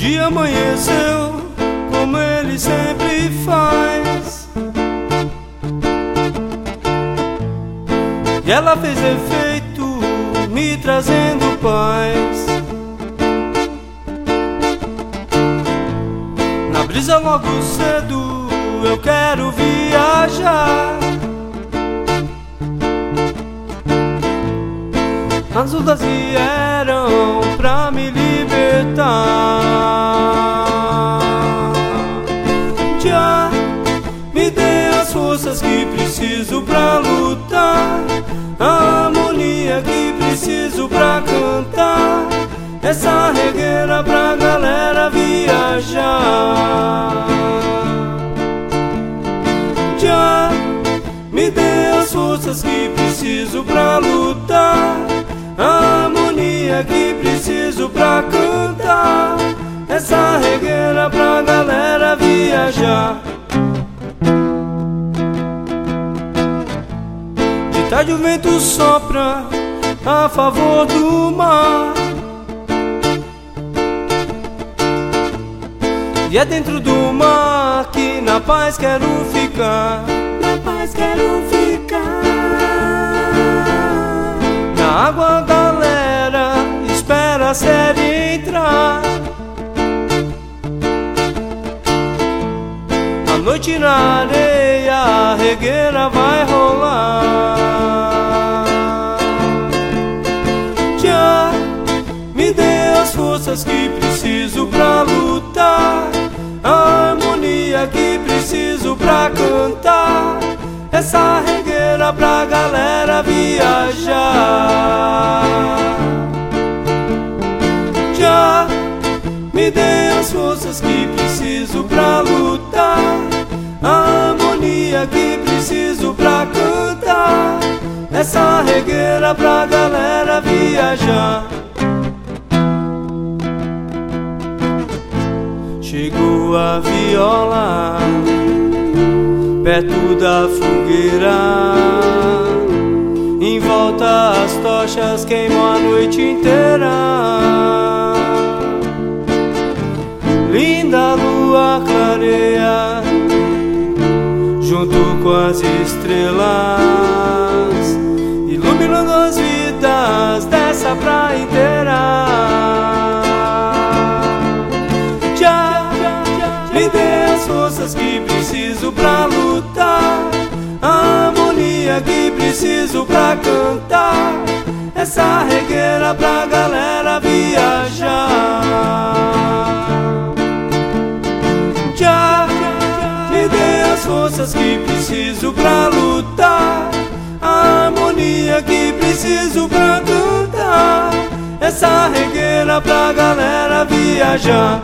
dia amanheceu como ele sempre faz. E ela fez efeito, me trazendo paz. Na brisa logo cedo, eu quero viajar. As ondas vieram pra me livrar libertar. Já me dê as forças que preciso pra lutar. A harmonia que preciso pra cantar. Essa regueira pra galera viajar. Já me dê as forças que preciso pra lutar. Tarde o vento sopra a favor do mar. E é dentro do mar que na paz quero ficar. Na paz quero ficar. Na água a galera espera a série entrar. A noite na areia a regueira vai rolar. Forças que preciso pra lutar. A harmonia que preciso pra cantar. Essa regueira pra galera viajar. Já me dê as forças que preciso pra lutar. A harmonia que preciso pra cantar. Essa regueira pra galera viajar. Chegou a viola perto da fogueira. Em volta as tochas queimam a noite inteira. Linda lua clareia junto com as estrelas, iluminando as vidas dessa praia inteira. As forças que preciso pra lutar, a harmonia que preciso pra cantar, essa regueira pra galera viajar. Já me dê as forças que preciso pra lutar, a harmonia que preciso pra cantar, essa regueira pra galera viajar.